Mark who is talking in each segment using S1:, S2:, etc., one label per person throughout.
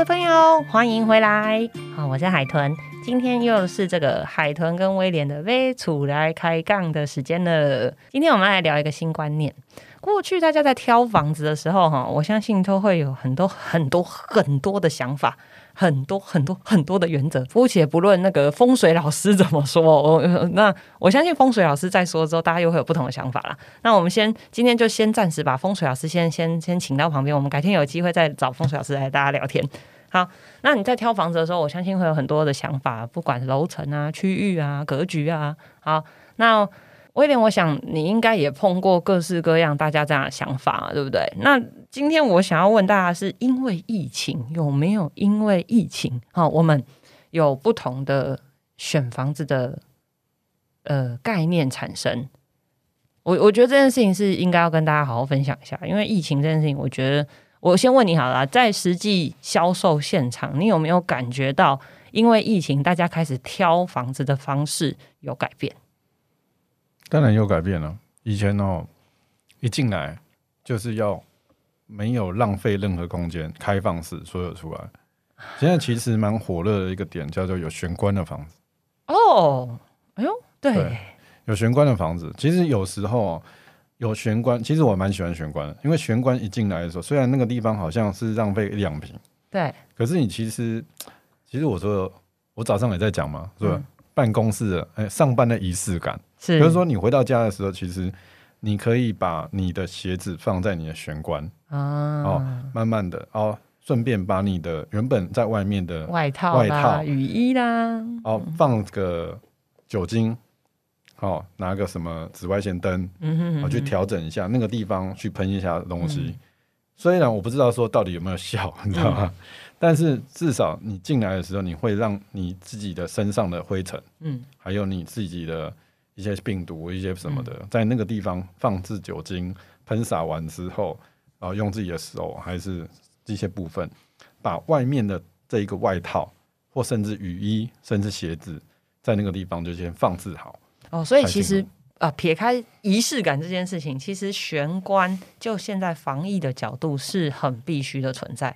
S1: 的朋友，欢迎回来。好，我是海豚，今天又是这个海豚跟威廉的微处来开杠的时间了。今天我们来聊一个新观念。过去大家在挑房子的时候，哈，我相信都会有很多很多很多的想法，很多很多很多的原则。姑且不论那个风水老师怎么说，我 那我相信风水老师在说之后，大家又会有不同的想法啦。那我们先今天就先暂时把风水老师先先先请到旁边，我们改天有机会再找风水老师来大家聊天。好，那你在挑房子的时候，我相信会有很多的想法，不管楼层啊、区域啊、格局啊。好，那。威廉，我想你应该也碰过各式各样大家这样的想法，对不对？那今天我想要问大家，是因为疫情有没有因为疫情啊，我们有不同的选房子的呃概念产生？我我觉得这件事情是应该要跟大家好好分享一下，因为疫情这件事情，我觉得我先问你好了，在实际销售现场，你有没有感觉到因为疫情，大家开始挑房子的方式有改变？
S2: 当然有改变了。以前哦，一进来就是要没有浪费任何空间，开放式所有出来。现在其实蛮火热的一个点，叫做有玄关的房子。
S1: 哦，哎呦，对，
S2: 有玄关的房子，其实有时候有玄关，其实我蛮喜欢玄关，因为玄关一进来的时候，虽然那个地方好像是浪费两平，
S1: 对，
S2: 可是你其实，其实我说我早上也在讲嘛，是吧？办公室的哎，上班的仪式感。
S1: 是，
S2: 比如说你回到家的时候，其实你可以把你的鞋子放在你的玄关啊，哦，慢慢的哦，顺便把你的原本在外面的
S1: 外套、外套、雨衣啦，
S2: 哦，放个酒精，哦，拿个什么紫外线灯，嗯哼，我去调整一下那个地方，去喷一下东西。虽然我不知道说到底有没有效，你知道吗？但是至少你进来的时候，你会让你自己的身上的灰尘，嗯，还有你自己的。一些病毒、一些什么的，在那个地方放置酒精喷洒完之后，然后用自己的手还是这些部分，把外面的这一个外套或甚至雨衣，甚至鞋子，在那个地方就先放置好。
S1: 哦，所以其实啊，撇开仪式感这件事情，其实玄关就现在防疫的角度是很必须的存在。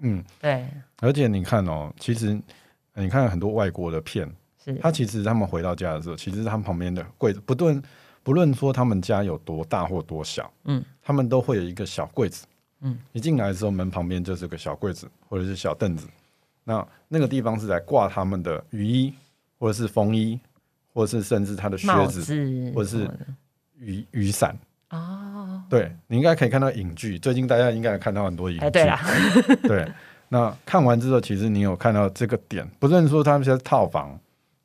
S1: 嗯，对。
S2: 而且你看哦，其实你看很多外国的片。是他其实他们回到家的时候，其实他们旁边的柜子，不论不论说他们家有多大或多小，嗯，他们都会有一个小柜子，嗯，一进来的时候门旁边就是个小柜子或者是小凳子，那那个地方是在挂他们的雨衣或者是风衣，或者是甚至他的靴子或者是雨雨伞哦，对你应该可以看到影剧，最近大家应该看到很多影剧，
S1: 对
S2: 对，那看完之后，其实你有看到这个点，不论说他们是套房。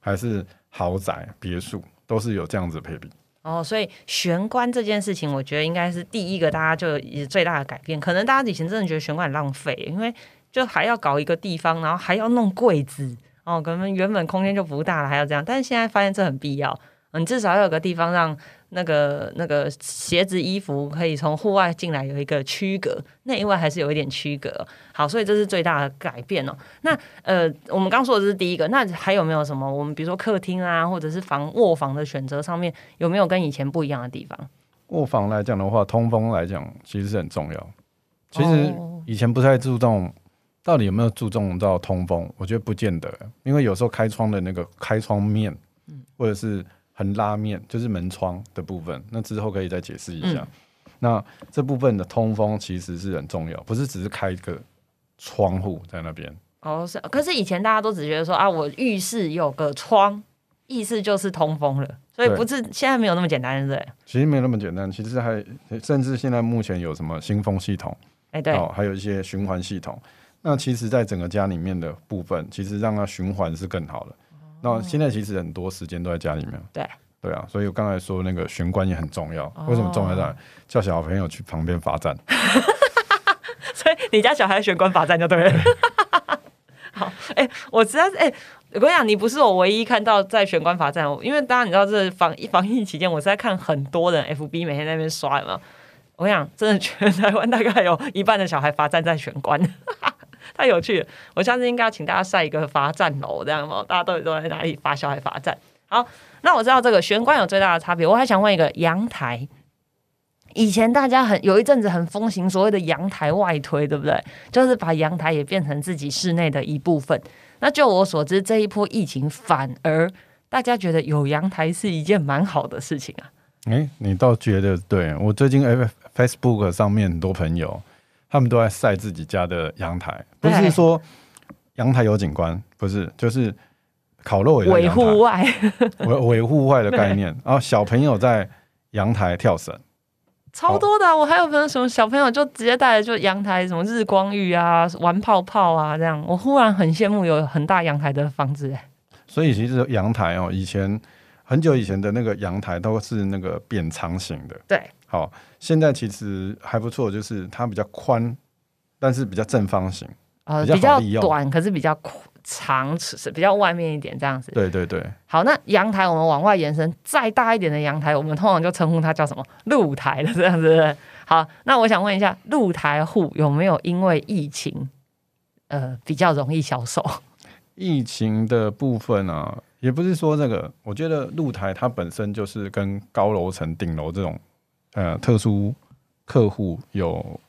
S2: 还是豪宅、别墅，都是有这样子配比
S1: 哦。所以玄关这件事情，我觉得应该是第一个，大家就也最大的改变。可能大家以前真的觉得玄关很浪费，因为就还要搞一个地方，然后还要弄柜子哦，可能原本空间就不大了，还要这样。但是现在发现这很必要，你至少要有个地方让。那个那个鞋子衣服可以从户外进来有一个区隔，内外还是有一点区隔。好，所以这是最大的改变哦。那呃，我们刚说的这是第一个，那还有没有什么？我们比如说客厅啊，或者是房卧房的选择上面，有没有跟以前不一样的地方？
S2: 卧房来讲的话，通风来讲其实是很重要。其实以前不太注重，到底有没有注重到通风？我觉得不见得，因为有时候开窗的那个开窗面，嗯，或者是。横拉面就是门窗的部分，那之后可以再解释一下。那这部分的通风其实是很重要，不是只是开一个窗户在那边。
S1: 哦，是。可是以前大家都只觉得说啊，我浴室有个窗，意思就是通风了，所以不是现在没有那么简单，对不对？
S2: 其实没有那么简单，其实还甚至现在目前有什么新风系统，
S1: 哎，对，哦，
S2: 还有一些循环系统。那其实，在整个家里面的部分，其实让它循环是更好的。那现在其实很多时间都在家里面。
S1: 对
S2: 对啊，所以我刚才说那个玄关也很重要。为什么重要在？叫小朋友去旁边罚站。
S1: 所以你家小孩玄关罚站就对了。好，哎，我实在是哎，我跟你讲，你不是我唯一看到在玄关罚站，因为大家你知道，这防防疫期间，我是在看很多人 FB 每天在那边刷，有没有？我跟你讲，真的全台湾大概有一半的小孩罚站在玄关。太有趣了！我下次应该要请大家晒一个罚站楼，这样吗？大家都都在哪里发小孩罚站？好，那我知道这个玄关有最大的差别。我还想问一个阳台，以前大家很有一阵子很风行所谓的阳台外推，对不对？就是把阳台也变成自己室内的一部分。那就我所知，这一波疫情反而大家觉得有阳台是一件蛮好的事情啊。
S2: 哎，你倒觉得对？我最近 F Facebook 上面很多朋友，他们都在晒自己家的阳台，不是说阳台有景观，不是，就是烤肉也
S1: 维户外，
S2: 维维户外的概念。然后小朋友在阳台跳绳。
S1: 超多的，我还有朋友什么小朋友就直接带着就阳台什么日光浴啊，玩泡泡啊这样，我忽然很羡慕有很大阳台的房子哎。
S2: 所以其实阳台哦，以前很久以前的那个阳台都是那个扁长型的，
S1: 对，
S2: 好，现在其实还不错，就是它比较宽，但是比较正方形，
S1: 呃，比较短，可是比较宽。长尺是比较外面一点这样子，
S2: 对对对。
S1: 好，那阳台我们往外延伸，再大一点的阳台，我们通常就称呼它叫什么露台了，这样子。好，那我想问一下，露台户有没有因为疫情，呃，比较容易销售？
S2: 疫情的部分啊，也不是说这个，我觉得露台它本身就是跟高楼层顶楼这种呃特殊客户有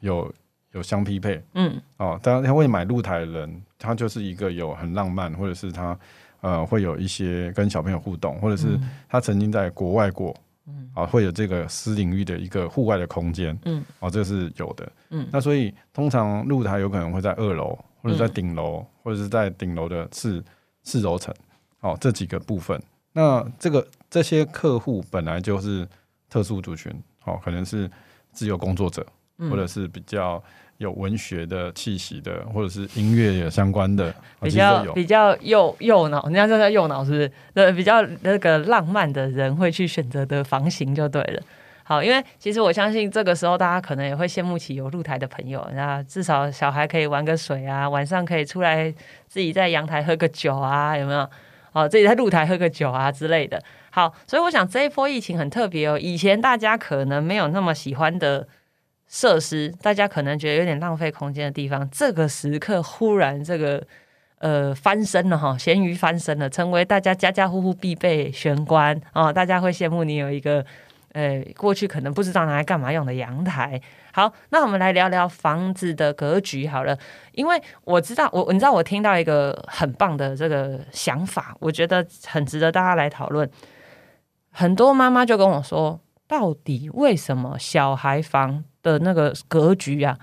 S2: 有。有相匹配，嗯，哦，当然他会买露台的人，他就是一个有很浪漫，或者是他呃会有一些跟小朋友互动，或者是他曾经在国外过，嗯，啊，会有这个私领域的一个户外的空间，嗯，哦，这是有的，嗯，那所以通常露台有可能会在二楼，或者在顶楼，或者是在顶楼的四四楼层，哦，这几个部分，那这个这些客户本来就是特殊族群，哦，可能是自由工作者，或者是比较。有文学的气息的，或者是音乐有相关的，
S1: 比较比较右右脑，人家说叫右脑是不是？呃，比较那个浪漫的人会去选择的房型就对了。好，因为其实我相信这个时候大家可能也会羡慕起有露台的朋友，那至少小孩可以玩个水啊，晚上可以出来自己在阳台喝个酒啊，有没有？哦，自己在露台喝个酒啊之类的。好，所以我想这一波疫情很特别哦，以前大家可能没有那么喜欢的。设施，大家可能觉得有点浪费空间的地方，这个时刻忽然这个呃翻身了哈，咸鱼翻身了，成为大家家家户户必备玄关啊！大家会羡慕你有一个呃过去可能不知道拿来干嘛用的阳台。好，那我们来聊聊房子的格局好了，因为我知道我你知道我听到一个很棒的这个想法，我觉得很值得大家来讨论。很多妈妈就跟我说，到底为什么小孩房？的那个格局啊，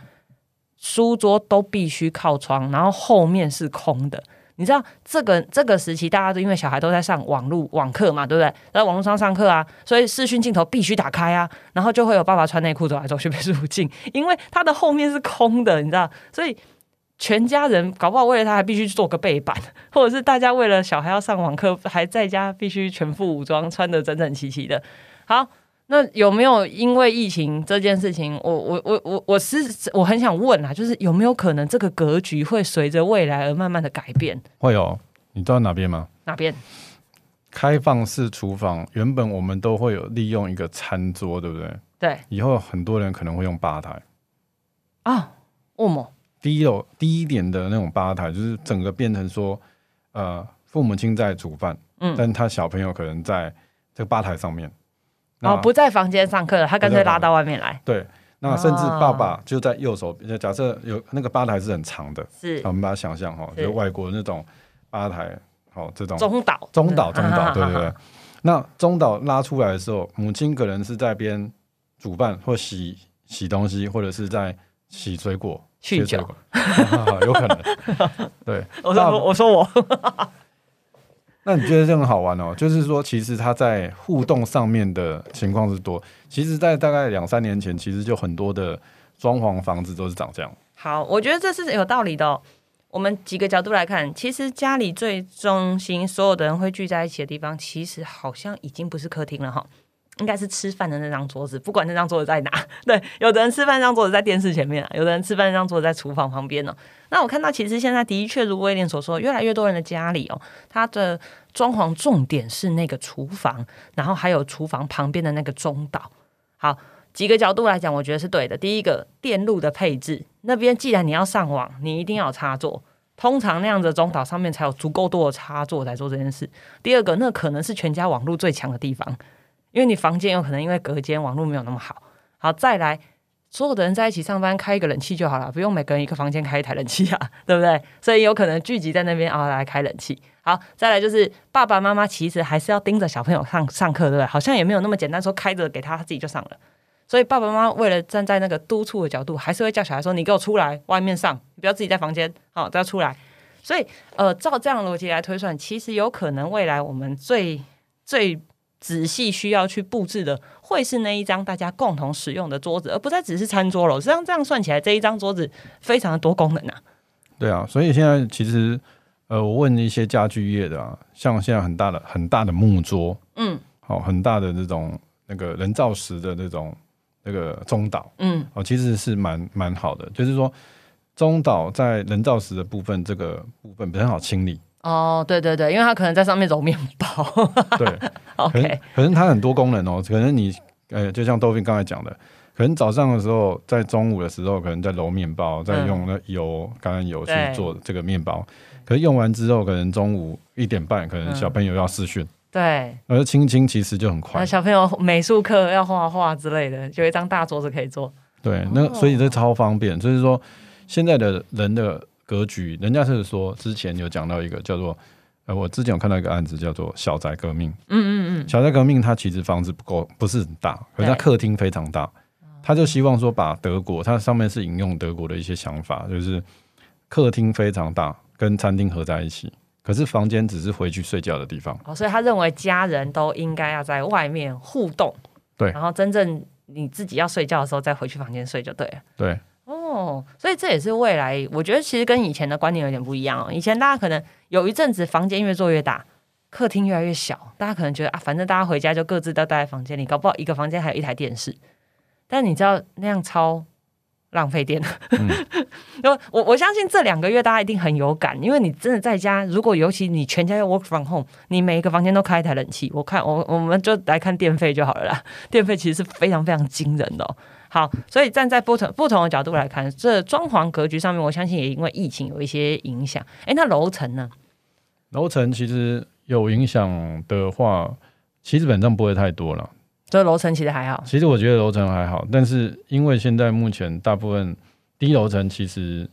S1: 书桌都必须靠窗，然后后面是空的。你知道这个这个时期，大家都因为小孩都在上网络网课嘛，对不对？在网络上上课啊，所以视讯镜头必须打开啊，然后就会有爸爸穿内裤走来走去 被入镜，因为他的后面是空的，你知道，所以全家人搞不好为了他还必须做个背板，或者是大家为了小孩要上网课，还在家必须全副武装，穿的整整齐齐的。好。那有没有因为疫情这件事情，我我我我我是我很想问啊，就是有没有可能这个格局会随着未来而慢慢的改变？
S2: 会有，你知道哪边吗？
S1: 哪边？
S2: 开放式厨房原本我们都会有利用一个餐桌，对不对？
S1: 对。
S2: 以后很多人可能会用吧台。
S1: 啊？为什么？
S2: 低楼低一点的那种吧台，就是整个变成说，呃，父母亲在煮饭，嗯，但他小朋友可能在这个吧台上面。
S1: 哦，不在房间上课了，他干脆拉到外面来。
S2: 对，那甚至爸爸就在右手，假设有那个吧台是很长的，
S1: 是，
S2: 我们把它想象哈，就外国那种吧台，好这种
S1: 中岛，
S2: 中岛，中岛，对对对。那中岛拉出来的时候，母亲可能是在边煮饭或洗洗东西，或者是在洗水果、
S1: 去酒，
S2: 有可能。对，
S1: 我说我说我。
S2: 那你觉得这很好玩哦？就是说，其实它在互动上面的情况是多。其实，在大概两三年前，其实就很多的装潢房子都是长这样。
S1: 好，我觉得这是有道理的。我们几个角度来看，其实家里最中心，所有的人会聚在一起的地方，其实好像已经不是客厅了哈。应该是吃饭的那张桌子，不管那张桌子在哪。对，有的人吃饭那张桌子在电视前面，有的人吃饭那张桌子在厨房旁边呢。那我看到，其实现在的确如威廉所说，越来越多人的家里哦，他的装潢重点是那个厨房，然后还有厨房旁边的那个中岛。好，几个角度来讲，我觉得是对的。第一个，电路的配置，那边既然你要上网，你一定要有插座，通常那样的中岛上面才有足够多的插座来做这件事。第二个，那可能是全家网络最强的地方。因为你房间有可能因为隔间网络没有那么好好，再来。所有的人在一起上班，开一个冷气就好了，不用每个人一个房间开一台冷气啊，对不对？所以有可能聚集在那边啊来开冷气。好，再来就是爸爸妈妈其实还是要盯着小朋友上上课，对不对？好像也没有那么简单，说开着给他，他自己就上了。所以爸爸妈妈为了站在那个督促的角度，还是会叫小孩说：“你给我出来，外面上，不要自己在房间，好都要出来。”所以，呃，照这样逻辑来推算，其实有可能未来我们最最。仔细需要去布置的，会是那一张大家共同使用的桌子，而不再只是餐桌了。实际上，这样算起来，这一张桌子非常的多功能啊。
S2: 对啊，所以现在其实，呃，我问一些家具业的啊，像现在很大的很大的木桌，嗯，好，很大的那种那个人造石的那种那个中岛，嗯，哦，其实是蛮蛮好的，就是说中岛在人造石的部分这个部分很好清理。
S1: 哦，对对对，因为它可能在上面揉面包。
S2: 对，OK，可能它很多功能哦。可能你，呃，就像豆饼刚才讲的，可能早上的时候，在中午的时候，可能在揉面包，在用那油橄榄油去做这个面包。可是用完之后，可能中午一点半，可能小朋友要试训。
S1: 对，
S2: 而青青其实就很快。
S1: 小朋友美术课要画画之类的，就一张大桌子可以做。
S2: 对，那所以这超方便。就是说，现在的人的。格局，人家是说之前有讲到一个叫做，呃，我之前有看到一个案子叫做小宅革命。嗯嗯嗯，小宅革命它其实房子不够，不是很大，可是它客厅非常大，他就希望说把德国，它上面是引用德国的一些想法，就是客厅非常大，跟餐厅合在一起，可是房间只是回去睡觉的地方。
S1: 哦，所以他认为家人都应该要在外面互动，
S2: 对，
S1: 然后真正你自己要睡觉的时候再回去房间睡就对了。
S2: 对。
S1: 哦，所以这也是未来，我觉得其实跟以前的观念有点不一样哦。以前大家可能有一阵子房间越做越大，客厅越来越小，大家可能觉得啊，反正大家回家就各自都待在房间里，搞不好一个房间还有一台电视。但你知道那样超浪费电。因为我我相信这两个月大家一定很有感，因为你真的在家，如果尤其你全家要 work from home，你每一个房间都开一台冷气，我看我我们就来看电费就好了啦。电费其实是非常非常惊人的。好，所以站在不同不同的角度来看，这装潢格局上面，我相信也因为疫情有一些影响。哎，那楼层呢？
S2: 楼层其实有影响的话，其实本上不会太多了。
S1: 这楼层其实还好。
S2: 其实我觉得楼层还好，但是因为现在目前大部分低楼层其实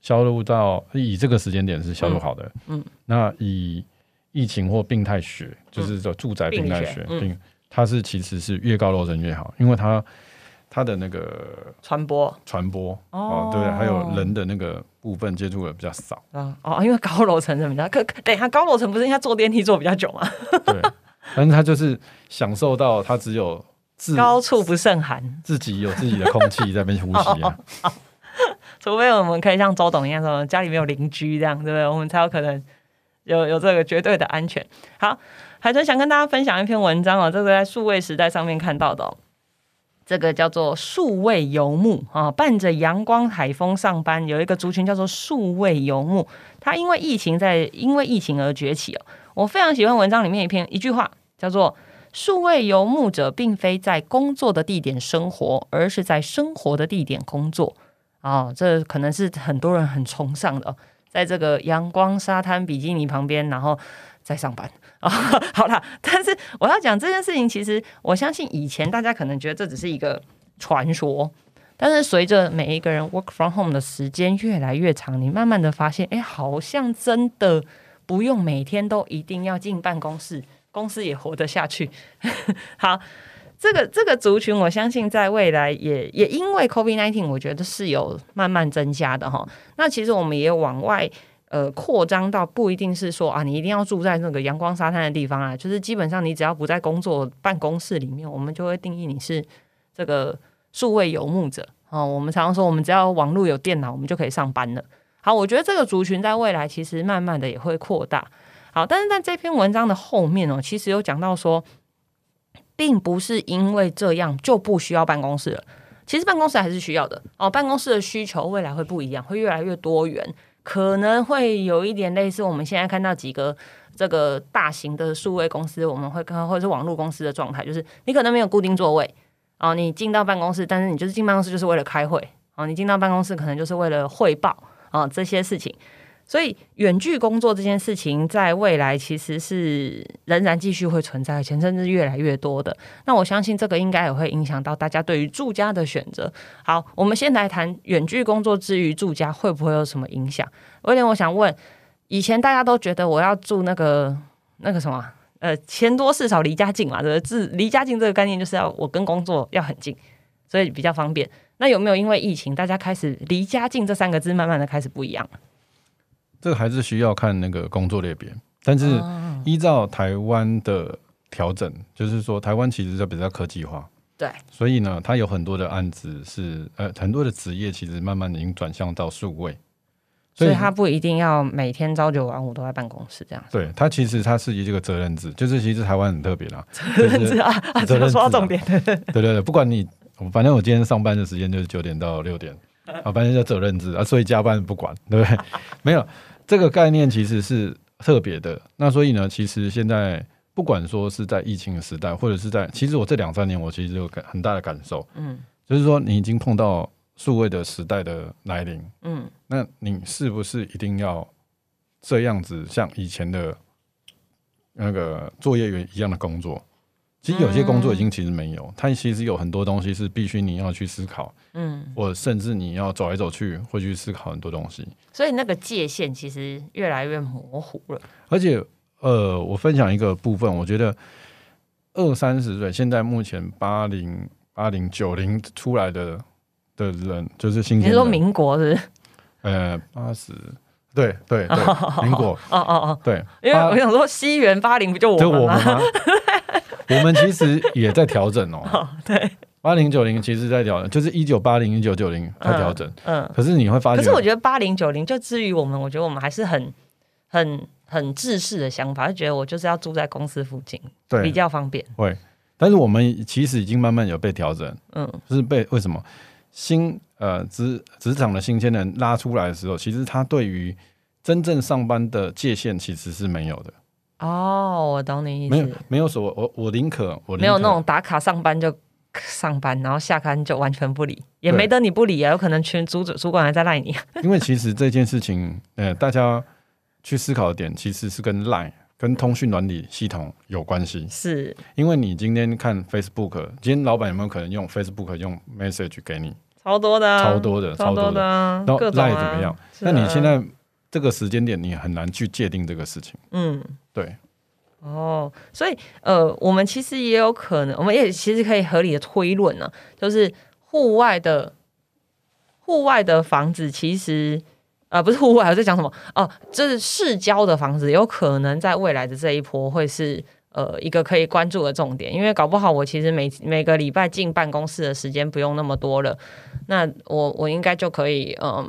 S2: 销路到以这个时间点是销路好的。嗯。那以疫情或病态学，就是说住宅病态学，病它是其实是越高楼层越好，因为它。它的那个
S1: 传播
S2: 传播哦，对，还有人的那个部分接触的比较少
S1: 啊哦，因为高楼层比较可，等一下高楼层不是应该坐电梯坐比较久吗？
S2: 对，但是他就是享受到他只有自
S1: 高处不胜寒，
S2: 自己有自己的空气在那边呼吸啊。
S1: 除非我们可以像周董一样说家里没有邻居这样，对不对？我们才有可能有有这个绝对的安全。好，海豚想跟大家分享一篇文章哦，这个在数位时代上面看到的。这个叫做数位游牧啊，伴着阳光海风上班，有一个族群叫做数位游牧。它因为疫情在因为疫情而崛起哦。我非常喜欢文章里面一篇一句话，叫做“数位游牧者并非在工作的地点生活，而是在生活的地点工作”。哦，这可能是很多人很崇尚的，在这个阳光沙滩比基尼旁边，然后在上班。啊，好了，但是我要讲这件事情，其实我相信以前大家可能觉得这只是一个传说，但是随着每一个人 work from home 的时间越来越长，你慢慢的发现，哎，好像真的不用每天都一定要进办公室，公司也活得下去。好，这个这个族群，我相信在未来也也因为 COVID nineteen，我觉得是有慢慢增加的哈。那其实我们也往外。呃，扩张到不一定是说啊，你一定要住在那个阳光沙滩的地方啊，就是基本上你只要不在工作办公室里面，我们就会定义你是这个数位游牧者哦。我们常常说，我们只要网络有电脑，我们就可以上班了。好，我觉得这个族群在未来其实慢慢的也会扩大。好，但是在这篇文章的后面哦，其实有讲到说，并不是因为这样就不需要办公室了，其实办公室还是需要的哦。办公室的需求未来会不一样，会越来越多元。可能会有一点类似我们现在看到几个这个大型的数位公司，我们会看或者是网络公司的状态，就是你可能没有固定座位哦，你进到办公室，但是你就是进办公室就是为了开会哦，你进到办公室可能就是为了汇报啊这些事情，所以远距工作这件事情，在未来其实是仍然继续会存在，而且甚至越来越多的。那我相信这个应该也会影响到大家对于住家的选择。好，我们先来谈远距工作之余住家会不会有什么影响？威廉，我想问，以前大家都觉得我要住那个那个什么，呃，钱多事少离家近嘛，对不对？离家近这个概念就是要我跟工作要很近，所以比较方便。那有没有因为疫情，大家开始离家近这三个字慢慢的开始不一样了？
S2: 这个还是需要看那个工作类别，但是依照台湾的调整，就是说台湾其实就比较科技化，
S1: 对，
S2: 所以呢，它有很多的案子是呃很多的职业其实慢慢已经转向到数位，
S1: 所以它不一定要每天朝九晚五都在办公室这样。
S2: 对，它其实它是一个责任制，就是其实台湾很特别啦，
S1: 责任制啊，责任说到重点，对
S2: 对对对，不管你反正我今天上班的时间就是九点到六点 啊，反正叫责任制啊，所以加班不管，对不对？没有。这个概念其实是特别的，那所以呢，其实现在不管说是在疫情的时代，或者是在，其实我这两三年我其实有感很大的感受，嗯，就是说你已经碰到数位的时代的来临，嗯，那你是不是一定要这样子像以前的那个作业员一样的工作？其实有些工作已经其实没有，它其实有很多东西是必须你要去思考，嗯，或甚至你要走来走去，会去思考很多东西。
S1: 所以那个界限其实越来越模糊了。
S2: 而且，呃，我分享一个部分，我觉得二三十岁，现在目前八零、八零、九零出来的的人，就是新。你
S1: 说民国是？
S2: 呃，八十，对对对，民国，哦哦哦，对，
S1: 因为我想说西元八零不就我们吗？
S2: 我们其实也在调整 哦。
S1: 对，
S2: 八零九零其实在调整，就是一九八零一九九零在调整。嗯，可是你会发现，
S1: 可是我觉得八零九零就至于我们，我觉得我们还是很很很自式的想法，就觉得我就是要住在公司附近，对，比较方便。
S2: 会，但是我们其实已经慢慢有被调整。嗯，就是被为什么新呃职职场的新鲜人拉出来的时候，其实他对于真正上班的界限其实是没有的。
S1: 哦，我懂你意
S2: 思。没有，没有说，我我宁可我
S1: 没有那种打卡上班就上班，然后下班就完全不理，也没得你不理啊，有可能全主主管还在赖你。
S2: 因为其实这件事情，呃，大家去思考的点其实是跟赖跟通讯管理系统有关系。
S1: 是，
S2: 因为你今天看 Facebook，今天老板有没有可能用 Facebook 用 message 给你？
S1: 超多的，
S2: 超多的，
S1: 超多的。
S2: 然后赖怎么样？那你现在？这个时间点你很难去界定这个事情。嗯，对。
S1: 哦，所以呃，我们其实也有可能，我们也其实可以合理的推论呢，就是户外的户外的房子，其实呃不是户外，我在讲什么？哦，就是市郊的房子，有可能在未来的这一波会是呃一个可以关注的重点，因为搞不好我其实每每个礼拜进办公室的时间不用那么多了，那我我应该就可以嗯。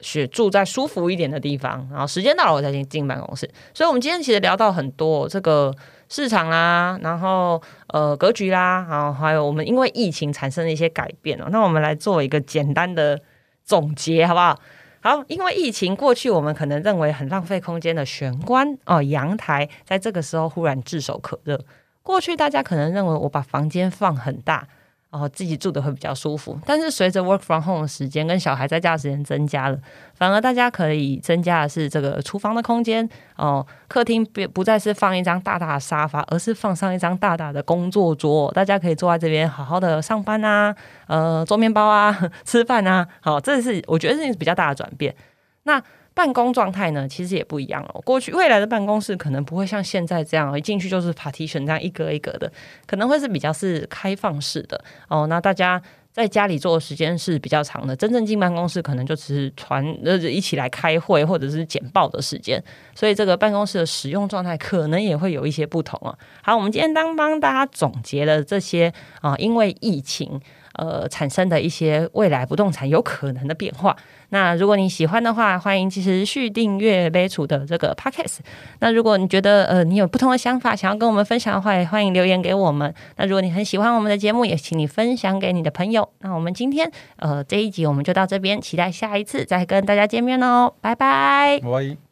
S1: 是住在舒服一点的地方，然后时间到了我才进进办公室。所以，我们今天其实聊到很多这个市场啦，然后呃格局啦，然后还有我们因为疫情产生的一些改变哦。那我们来做一个简单的总结，好不好？好，因为疫情过去，我们可能认为很浪费空间的玄关哦阳台，在这个时候忽然炙手可热。过去大家可能认为我把房间放很大。然后自己住的会比较舒服，但是随着 work from home 的时间跟小孩在家的时间增加了，反而大家可以增加的是这个厨房的空间哦，客厅不不再是放一张大大的沙发，而是放上一张大大的工作桌，大家可以坐在这边好好的上班啊，呃，做面包啊，吃饭啊，好，这是我觉得是比较大的转变。那办公状态呢，其实也不一样了。过去未来的办公室可能不会像现在这样，一进去就是 partition 这样一格一格的，可能会是比较是开放式的哦。那大家在家里做的时间是比较长的，真正进办公室可能就只是传呃一起来开会或者是简报的时间，所以这个办公室的使用状态可能也会有一些不同啊。好，我们今天当帮大家总结了这些啊，因为疫情。呃，产生的一些未来不动产有可能的变化。那如果你喜欢的话，欢迎持续订阅杯楚的这个 podcast。那如果你觉得呃你有不同的想法，想要跟我们分享的话，也欢迎留言给我们。那如果你很喜欢我们的节目，也请你分享给你的朋友。那我们今天呃这一集我们就到这边，期待下一次再跟大家见面哦，拜拜。